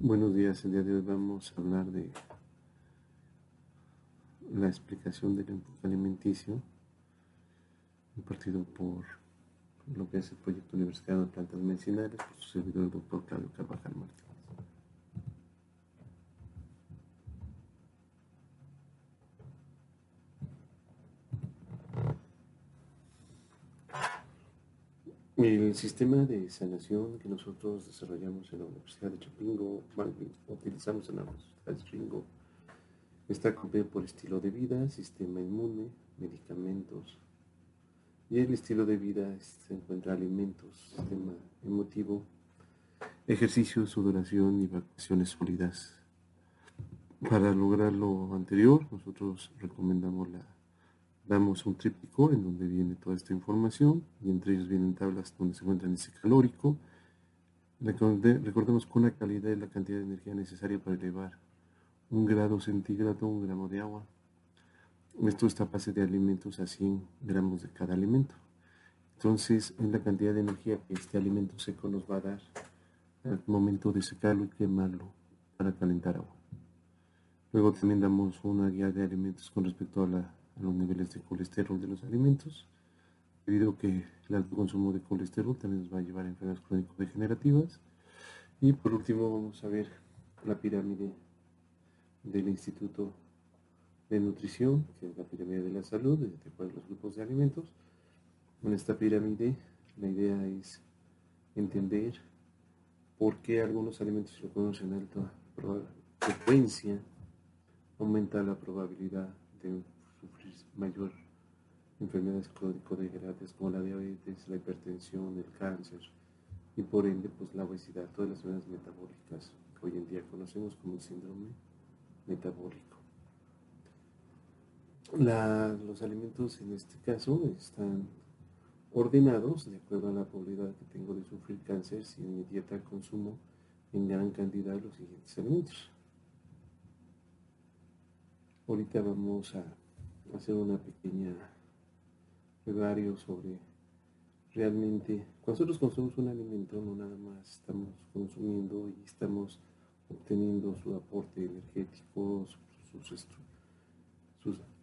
Buenos días, el día de hoy vamos a hablar de la explicación del enfoque alimenticio impartido por lo que es el proyecto universitario de plantas medicinales por su servidor el doctor Claudio Carvajal Martínez. El sistema de sanación que nosotros desarrollamos en la Universidad de Chapingo, utilizamos en la Universidad de Chapingo, está compuesto por estilo de vida, sistema inmune, medicamentos. Y el estilo de vida se encuentra alimentos, sistema emotivo, ejercicio, sudoración y vacaciones sólidas. Para lograr lo anterior, nosotros recomendamos la damos un tríptico en donde viene toda esta información y entre ellos vienen tablas donde se encuentra el índice calórico. Recordemos con la calidad y la cantidad de energía necesaria para elevar un grado centígrado, un gramo de agua. Esto está a base de alimentos a 100 gramos de cada alimento. Entonces, es la cantidad de energía que este alimento seco nos va a dar al momento de secarlo y quemarlo para calentar agua. Luego también damos una guía de alimentos con respecto a la los niveles de colesterol de los alimentos, debido a que el alto consumo de colesterol también nos va a llevar a enfermedades crónico-degenerativas. Y por último vamos a ver la pirámide del Instituto de Nutrición, que es la pirámide de la salud, de acuerdo los grupos de alimentos. En esta pirámide la idea es entender por qué algunos alimentos se conocen alta frecuencia aumenta la probabilidad de sufrir mayor enfermedades crónico-degenerativas como la diabetes, la hipertensión, el cáncer y por ende pues la obesidad, todas las enfermedades metabólicas que hoy en día conocemos como síndrome metabólico. los alimentos en este caso están ordenados de acuerdo a la probabilidad que tengo de sufrir cáncer si en mi dieta consumo en gran cantidad los siguientes alimentos. Ahorita vamos a hacer una pequeña brevario sobre realmente, cuando nosotros consumimos un alimento, no nada más estamos consumiendo y estamos obteniendo su aporte energético,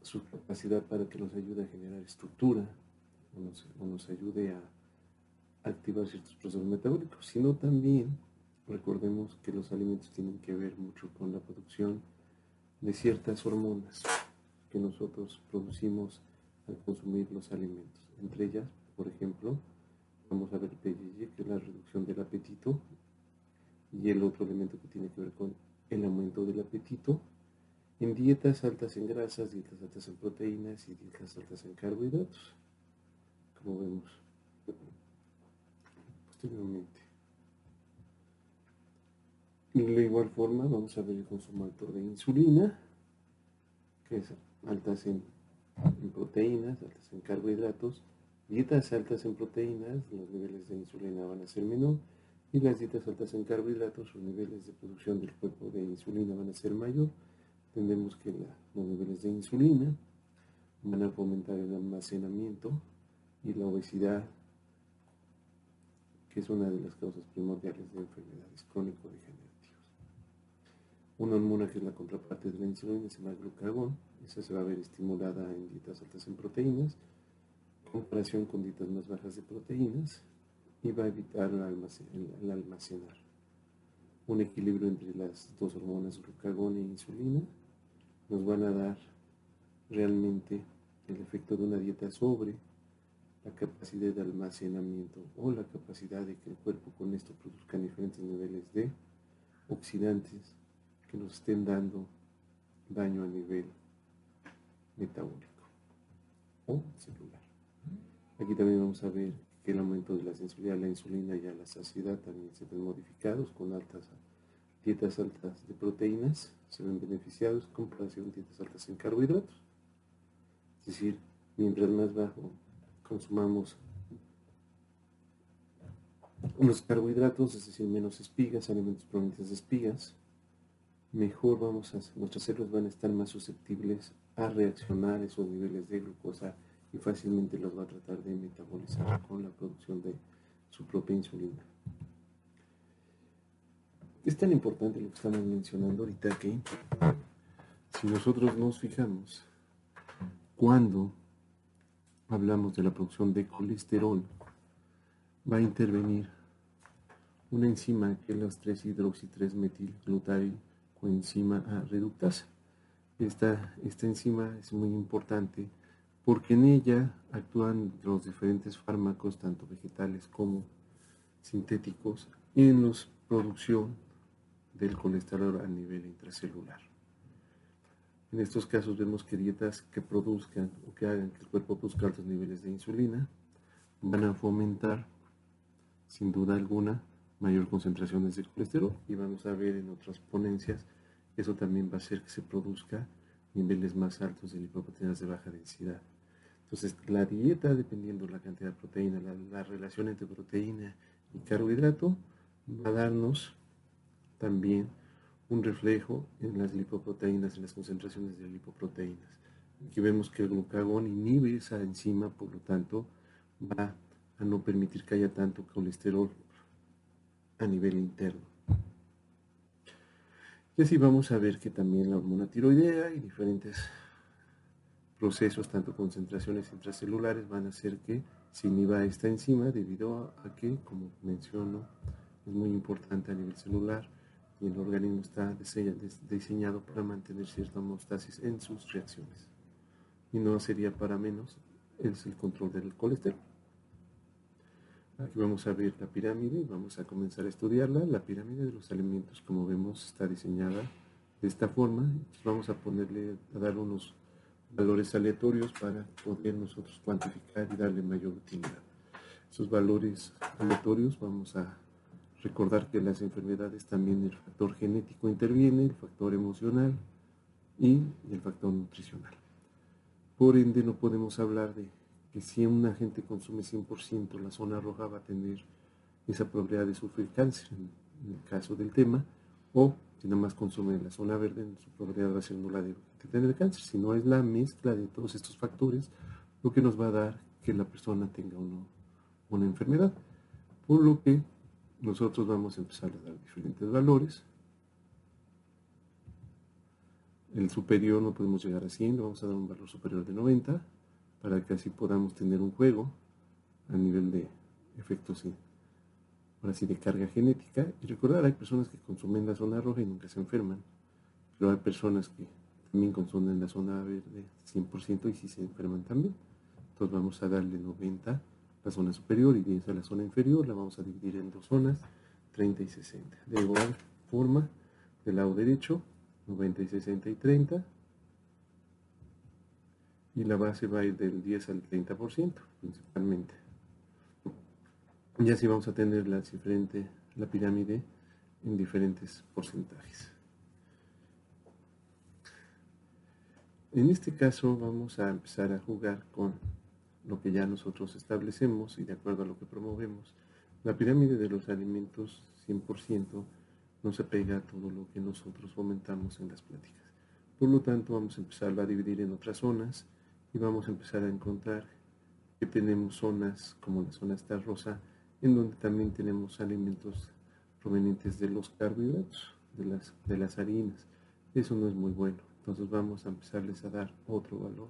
su, capacidad para que nos ayude a generar estructura o nos ayude a activar ciertos procesos metabólicos, sino también recordemos que los alimentos tienen que ver mucho con la producción de ciertas hormonas que nosotros producimos al consumir los alimentos. Entre ellas, por ejemplo, vamos a ver que es la reducción del apetito, y el otro elemento que tiene que ver con el aumento del apetito, en dietas altas en grasas, dietas altas en proteínas y dietas altas en carbohidratos, como vemos posteriormente. De igual forma, vamos a ver el consumo alto de insulina, que es altas en, proteínas, altas en carbohidratos, dietas altas en proteínas, los niveles de insulina van a ser menor, y las dietas altas en carbohidratos, los niveles de producción del cuerpo de insulina van a ser mayor. Entendemos que los niveles de insulina van a fomentar el almacenamiento y la obesidad, que es una de las causas primordiales de enfermedades crónico-degenerativas. Una hormona que es la contraparte de la insulina se llama glucagón. Esa se va a ver estimulada en dietas altas en proteínas, comparación con dietas más bajas de proteínas, y va a evitar el, almacenar. Un equilibrio entre las dos hormonas, glucagón e insulina, nos van a dar realmente el efecto de una dieta sobre la capacidad de almacenamiento o la capacidad de que el cuerpo con esto produzca diferentes niveles de oxidantes que nos estén dando daño a nivel metabólico o celular. Aquí también vamos a ver que el aumento de la sensibilidad a la insulina y a la saciedad también se ven modificados con altas dietas altas de proteínas, se ven beneficiados con comparación dietas altas en carbohidratos. Es decir, mientras más bajo consumamos unos carbohidratos, es decir, menos espigas, alimentos provenientes de espigas, mejor vamos a, nuestras células van a estar más susceptibles a reaccionar esos niveles de glucosa y fácilmente los va a tratar de metabolizar con la producción de su propia insulina. Es tan importante lo que estamos mencionando ahorita que si nosotros nos fijamos, cuando hablamos de la producción de colesterol, va a intervenir una enzima que es la 3-hidroxi-3-metilglutari coenzima A reductasa. Esta, esta enzima es muy importante porque en ella actúan los diferentes fármacos, tanto vegetales como sintéticos, en la producción del colesterol a nivel intracelular. En estos casos vemos que dietas que produzcan o que hagan que el cuerpo produzca altos niveles de insulina van a fomentar, sin duda alguna, mayor concentraciones de colesterol y vamos a ver en otras ponencias eso también va a hacer que se produzca niveles más altos de lipoproteínas de baja densidad. Entonces, la dieta, dependiendo de la cantidad de proteína, la relación entre proteína y carbohidrato, va a darnos también un reflejo en las lipoproteínas, en las concentraciones de lipoproteínas. Aquí vemos que el glucagón inhibe esa enzima, por lo tanto, va a no permitir que haya tanto colesterol a nivel interno. Y así vamos a ver que también la hormona tiroidea y diferentes procesos, tanto concentraciones intracelulares, van a hacer que se inhiba esta enzima debido a que, como menciono, es muy importante a nivel celular y el organismo está diseñado para mantener cierta homeostasis en sus reacciones. Y no sería para menos el control del colesterol. Aquí vamos a ver la pirámide y vamos a comenzar a estudiarla. La pirámide de los alimentos, como vemos, está diseñada de esta forma. vamos a ponerle, a dar unos valores aleatorios para poder nosotros cuantificar y darle mayor utilidad. Esos valores aleatorios vamos a Recordar que las enfermedades también el factor genético interviene, el factor emocional y el factor nutricional. Por ende, no podemos hablar de que si una gente consume 100%, la zona roja va a tener esa probabilidad de sufrir cáncer, en el caso del tema, o si nada más consume la zona verde, su probabilidad va a ser nula de tener cáncer. Si no es la mezcla de todos estos factores, lo que nos va a dar que la persona tenga una enfermedad. Por lo que nosotros vamos a empezar a dar diferentes valores. El superior no podemos llegar a 100, vamos a dar un valor superior de 90 para que así podamos tener un juego a nivel de efectos ahora sí de carga genética. Y recordar, hay personas que consumen la zona roja y nunca se enferman, pero hay personas que también consumen la zona verde 100% y sí se enferman también. Entonces vamos a darle 90 la zona superior y 10 a la zona inferior, la vamos a dividir en dos zonas, 30 y 60. De igual forma, del lado derecho, 90 y 60 y 30. Y la base va a ir del 10 al 30% principalmente. Y así vamos a tener la, diferente, la pirámide en diferentes porcentajes. En este caso vamos a empezar a jugar con lo que ya nosotros establecemos y de acuerdo a lo que promovemos. La pirámide de los alimentos 100% no se pega a todo lo que nosotros fomentamos en las pláticas. Por lo tanto, vamos a empezar a dividir en otras zonas y vamos a empezar a encontrar que tenemos zonas como la zona esta rosa, en donde también tenemos alimentos provenientes de los carbohidratos, de las, de las harinas. Eso no es muy bueno. Entonces vamos a empezarles a dar otro valor.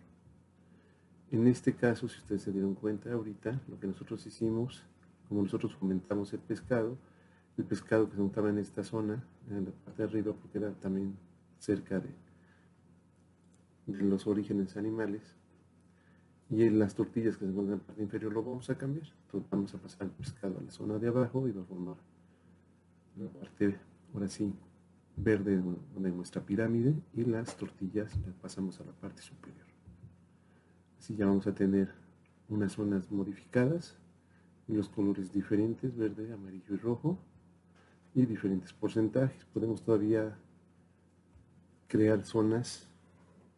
En este caso, si ustedes se dieron cuenta ahorita, lo que nosotros hicimos, como nosotros fomentamos el pescado, el pescado que se montaba en esta zona, en la parte de arriba, porque era también cerca de, de los orígenes animales, y en las tortillas que se encuentran en la parte inferior lo vamos a cambiar. Entonces vamos a pasar el pescado a la zona de abajo y va a formar la parte, ahora sí, verde de nuestra pirámide y las tortillas las pasamos a la parte superior. Así ya vamos a tener unas zonas modificadas y los colores diferentes, verde, amarillo y rojo, y diferentes porcentajes. Podemos todavía crear zonas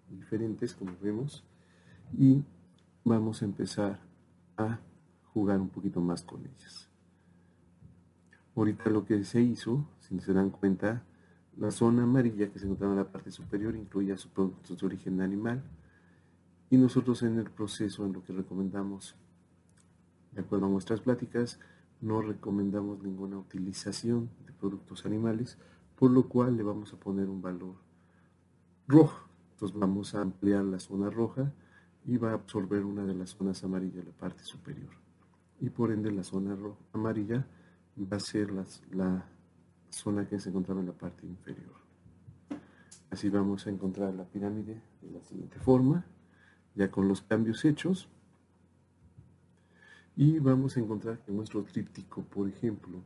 diferentes, como vemos, y vamos a empezar a jugar un poquito más con ellas. Ahorita lo que se hizo, si se dan cuenta, la zona amarilla que se encontraba en la parte superior incluía sus productos de origen animal, y nosotros en el proceso, en lo que recomendamos, de acuerdo a nuestras pláticas, no recomendamos ninguna utilización de productos animales, por lo cual le vamos a poner un valor rojo. Entonces vamos a ampliar la zona roja y va a absorber una de las zonas amarillas, la parte superior. Y por ende la zona amarilla va a ser la zona que se encontraba en la parte inferior. Así vamos a encontrar la pirámide de la siguiente forma, ya con los cambios hechos. Y vamos a encontrar que nuestro tríptico, por ejemplo,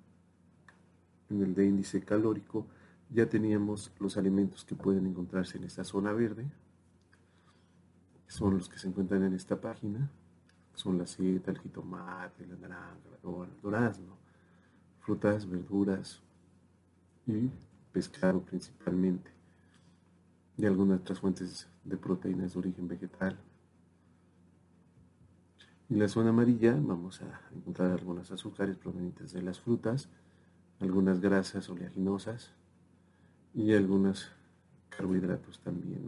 en el de índice calórico, ya teníamos los alimentos que pueden encontrarse en esta zona verde, son los que se encuentran en esta página, son la seta, el jitomate, la naranja, el durazno, frutas, verduras y pescado principalmente, y algunas otras fuentes de proteínas de origen vegetal. En la zona amarilla vamos a encontrar algunos azúcares provenientes de las frutas, algunas grasas oleaginosas, y algunos carbohidratos también.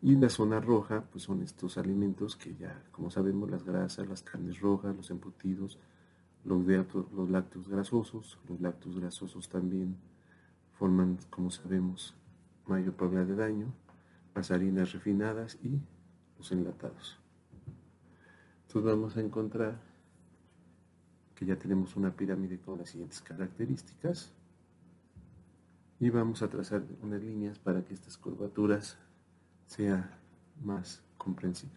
Y la zona roja, pues son estos alimentos que ya, como sabemos, las grasas, las carnes rojas, los embutidos, los, los lácteos grasosos, los lácteos grasosos también forman, como sabemos, mayor probabilidad de daño, las harinas refinadas y los enlatados. Entonces vamos a encontrar que ya tenemos una pirámide con las siguientes características y vamos a trazar unas líneas para que estas curvaturas sea más comprensible.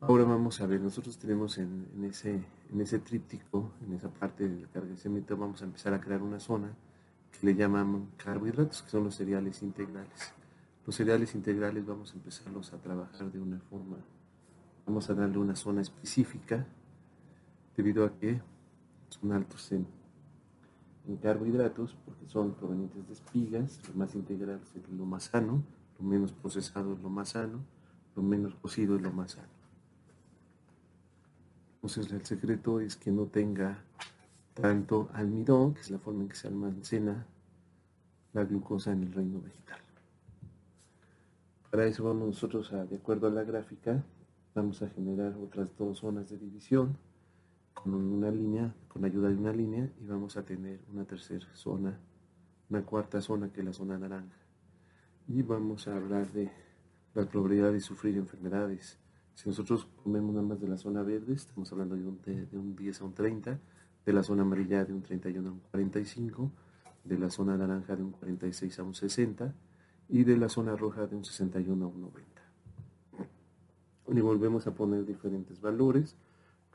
Ahora vamos a ver, nosotros tenemos en, ese, en ese tríptico, en esa parte del cargamiento, vamos a empezar a crear una zona que le llaman carbohidratos, que son los cereales integrales. Los cereales integrales vamos a empezarlos a trabajar de una forma, vamos a darle una zona específica debido a que son altos en, carbohidratos, porque son provenientes de espigas, lo más integral es lo más sano, lo menos procesado es lo más sano, lo menos cocido es lo más sano. Entonces el secreto es que no tenga tanto almidón, que es la forma en que se almacena la glucosa en el reino vegetal. Para eso vamos nosotros a, de acuerdo a la gráfica, vamos a generar otras dos zonas de división con una línea, con ayuda de una línea, y vamos a tener una tercera zona, una cuarta zona que es la zona naranja. Y vamos a hablar de la probabilidad de sufrir enfermedades. Si nosotros comemos nada más de la zona verde, estamos hablando de un, de un 10 a un 30, de la zona amarilla de un 31 a un 45, de la zona naranja de un 46 a un 60 y de la zona roja de un 61 a un 90. Y volvemos a poner diferentes valores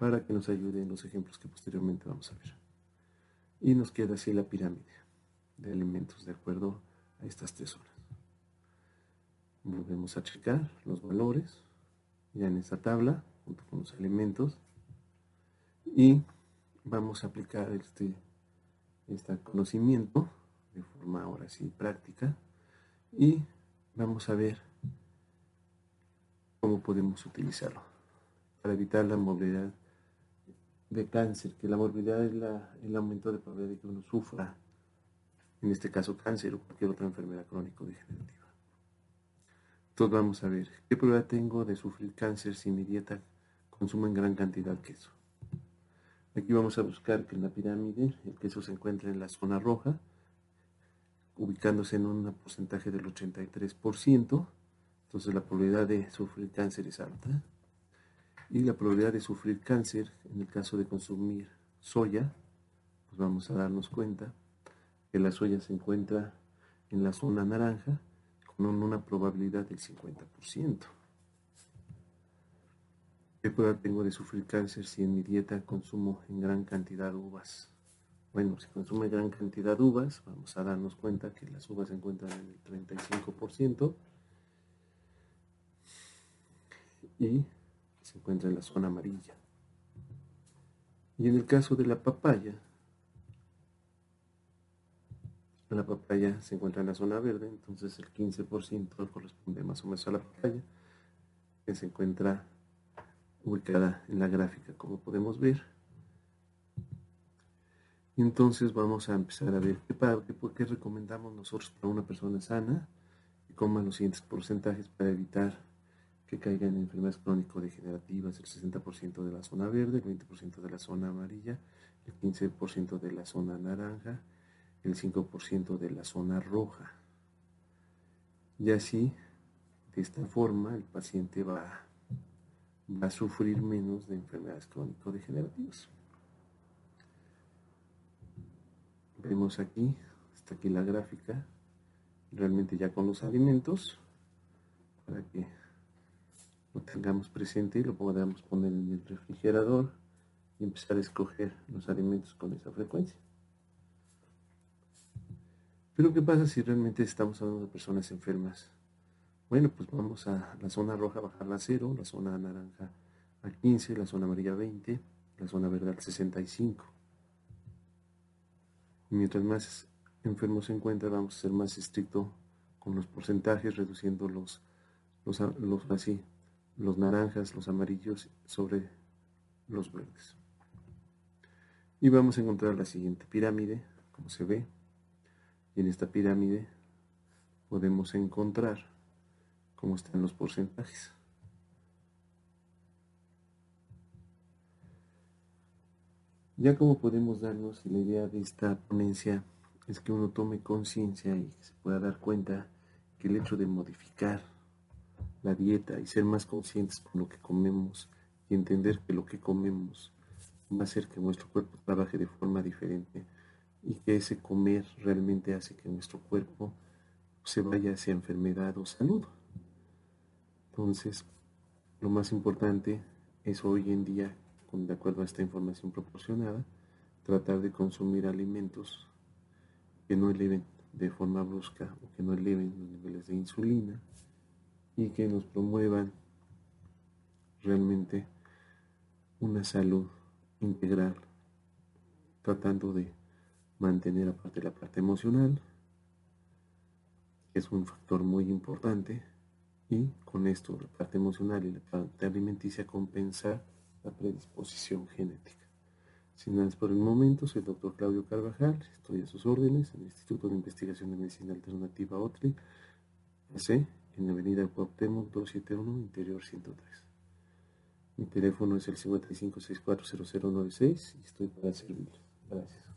para que nos ayuden los ejemplos que posteriormente vamos a ver. Y nos queda así la pirámide de elementos de acuerdo a estas tres horas. Volvemos a checar los valores ya en esta tabla junto con los elementos y vamos a aplicar este, este conocimiento de forma ahora sí práctica y vamos a ver cómo podemos utilizarlo para evitar la movilidad de cáncer, que la morbilidad es el aumento de probabilidad de que uno sufra, en este caso cáncer o cualquier otra enfermedad crónico-degenerativa. Entonces vamos a ver, ¿qué probabilidad tengo de sufrir cáncer si mi dieta consume en gran cantidad queso? Aquí vamos a buscar que en la pirámide el queso se encuentre en la zona roja, ubicándose en un porcentaje del 83%, entonces la probabilidad de sufrir cáncer es alta y la probabilidad de sufrir cáncer en el caso de consumir soya, pues vamos a darnos cuenta que la soya se encuentra en la zona naranja con una probabilidad del 50%. ¿Qué prueba tengo de sufrir cáncer si en mi dieta consumo en gran cantidad uvas? Bueno, si consumo en gran cantidad uvas, vamos a darnos cuenta que las uvas se encuentran en el 35% y se encuentra en la zona amarilla. Y en el caso de la papaya, la papaya se encuentra en la zona verde, entonces el 15% corresponde más o menos a la papaya, que se encuentra ubicada en la gráfica, como podemos ver. Entonces vamos a empezar a ver qué, qué recomendamos nosotros para una persona sana, y coma los siguientes porcentajes para evitar que caigan en enfermedades crónico-degenerativas el 60% de la zona verde, el 20% de la zona amarilla, el 15% de la zona naranja, el 5% de la zona roja. Y así, de esta forma, el paciente va, a sufrir menos de enfermedades crónico-degenerativas. Vemos aquí, está aquí la gráfica, realmente ya con los alimentos, para que lo tengamos presente y lo podamos poner en el refrigerador y empezar a escoger los alimentos con esa frecuencia. Pero ¿qué pasa si realmente estamos hablando de personas enfermas? Bueno, pues vamos a la zona roja bajarla a 0, la zona naranja a 15, la zona amarilla a 20, la zona verde al 65. Y mientras más enfermos se encuentra, vamos a ser más estricto con los porcentajes, reduciendo los, los, los así, los naranjas, los amarillos sobre los verdes. Y vamos a encontrar la siguiente pirámide, como se ve. Y en esta pirámide podemos encontrar cómo están los porcentajes. Ya como podemos darnos la idea de esta ponencia es que uno tome conciencia y se pueda dar cuenta que el hecho de modificar la dieta y ser más conscientes con lo que comemos y entender que lo que comemos va a hacer que nuestro cuerpo trabaje de forma diferente y que ese comer realmente hace que nuestro cuerpo se vaya hacia enfermedad o salud. Entonces, lo más importante es hoy en día, de acuerdo a esta información proporcionada, tratar de consumir alimentos que no eleven de forma brusca o que no eleven los niveles de insulina, y que nos promuevan realmente una salud integral, tratando de mantener aparte la parte emocional, que es un factor muy importante, y con esto la parte emocional y la parte alimenticia compensar la predisposición genética. Sin más por el momento, soy el doctor Claudio Carvajal, estoy a sus órdenes en el Instituto de Investigación de Medicina Alternativa OTRI, en avenida Cuauhtémoc 271, interior 103. Mi teléfono es el 55640096 y estoy para servirles. Gracias.